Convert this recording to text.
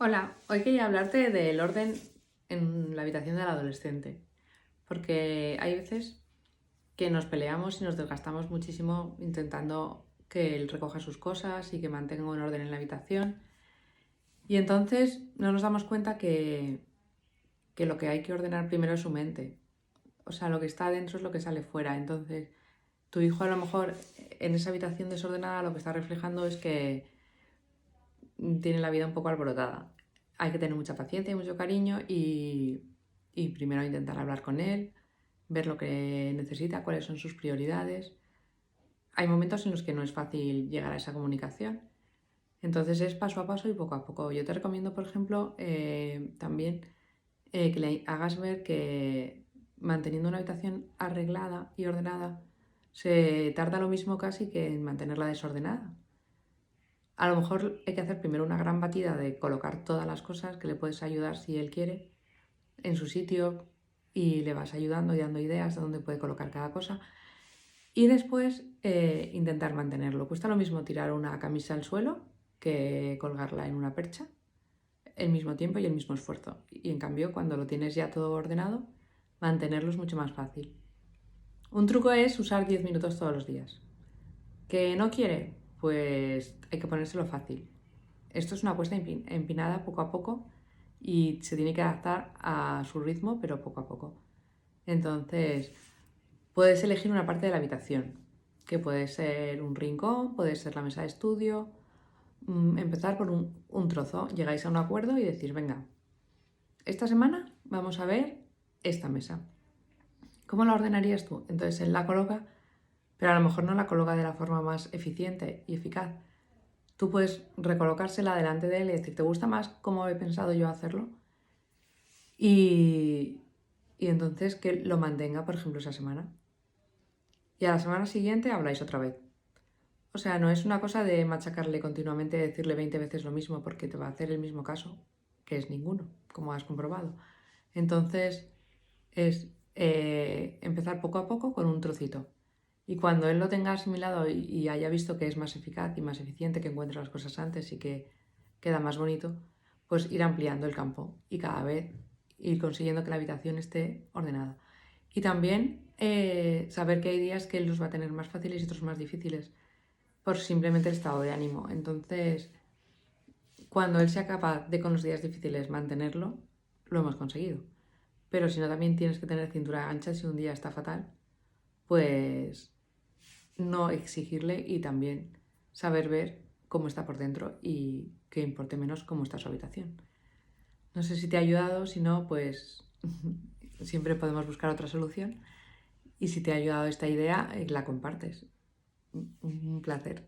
Hola, hoy quería hablarte del orden en la habitación del adolescente, porque hay veces que nos peleamos y nos desgastamos muchísimo intentando que él recoja sus cosas y que mantenga un orden en la habitación. Y entonces no nos damos cuenta que, que lo que hay que ordenar primero es su mente. O sea, lo que está adentro es lo que sale fuera. Entonces, tu hijo a lo mejor en esa habitación desordenada lo que está reflejando es que tiene la vida un poco alborotada. Hay que tener mucha paciencia y mucho cariño y, primero intentar hablar con él, ver lo que necesita, cuáles son sus prioridades. Hay momentos en los que no es fácil llegar a esa comunicación. Entonces es paso a paso y poco a poco. Yo te recomiendo, por ejemplo, eh, también eh, que le hagas ver que manteniendo una habitación arreglada y ordenada se tarda lo mismo casi que en mantenerla desordenada. A lo mejor hay que hacer primero una gran batida de colocar todas las cosas que le puedes ayudar si él quiere en su sitio y le vas ayudando y dando ideas de dónde puede colocar cada cosa. Y después eh, intentar mantenerlo. Cuesta lo mismo tirar una camisa al suelo que colgarla en una percha, el mismo tiempo y el mismo esfuerzo. Y en cambio, cuando lo tienes ya todo ordenado, mantenerlo es mucho más fácil. Un truco es usar 10 minutos todos los días. ¿Que no quiere? Pues hay que ponérselo fácil. Esto es una cuesta empinada poco a poco y se tiene que adaptar a su ritmo, pero poco a poco. Entonces, puedes elegir una parte de la habitación, que puede ser un rincón, puede ser la mesa de estudio, mm, empezar por un, un trozo, llegáis a un acuerdo y decís, venga, esta semana vamos a ver esta mesa. ¿Cómo la ordenarías tú? Entonces él la coloca pero a lo mejor no la coloca de la forma más eficiente y eficaz. Tú puedes recolocársela delante de él y decir, ¿te gusta más cómo he pensado yo hacerlo? Y, y entonces que lo mantenga, por ejemplo, esa semana. Y a la semana siguiente habláis otra vez. O sea, no es una cosa de machacarle continuamente, decirle 20 veces lo mismo porque te va a hacer el mismo caso, que es ninguno, como has comprobado. Entonces, es eh, empezar poco a poco con un trocito. Y cuando él lo tenga asimilado y, haya visto que es más eficaz y más eficiente, que encuentra las cosas antes y que queda más bonito, pues ir ampliando el campo y cada vez ir consiguiendo que la habitación esté ordenada. Y también eh, saber que hay días que él los va a tener más fáciles y otros más difíciles por simplemente el estado de ánimo. Entonces, cuando él sea capaz de con los días difíciles mantenerlo, lo hemos conseguido. Pero si no, también tienes que tener cintura ancha si un día está fatal, pues no exigirle y también saber ver cómo está por dentro y que importe menos cómo está su habitación. No sé si te ha ayudado, si no, pues siempre podemos buscar otra solución. Y si te ha ayudado esta idea, eh, la compartes. Un placer.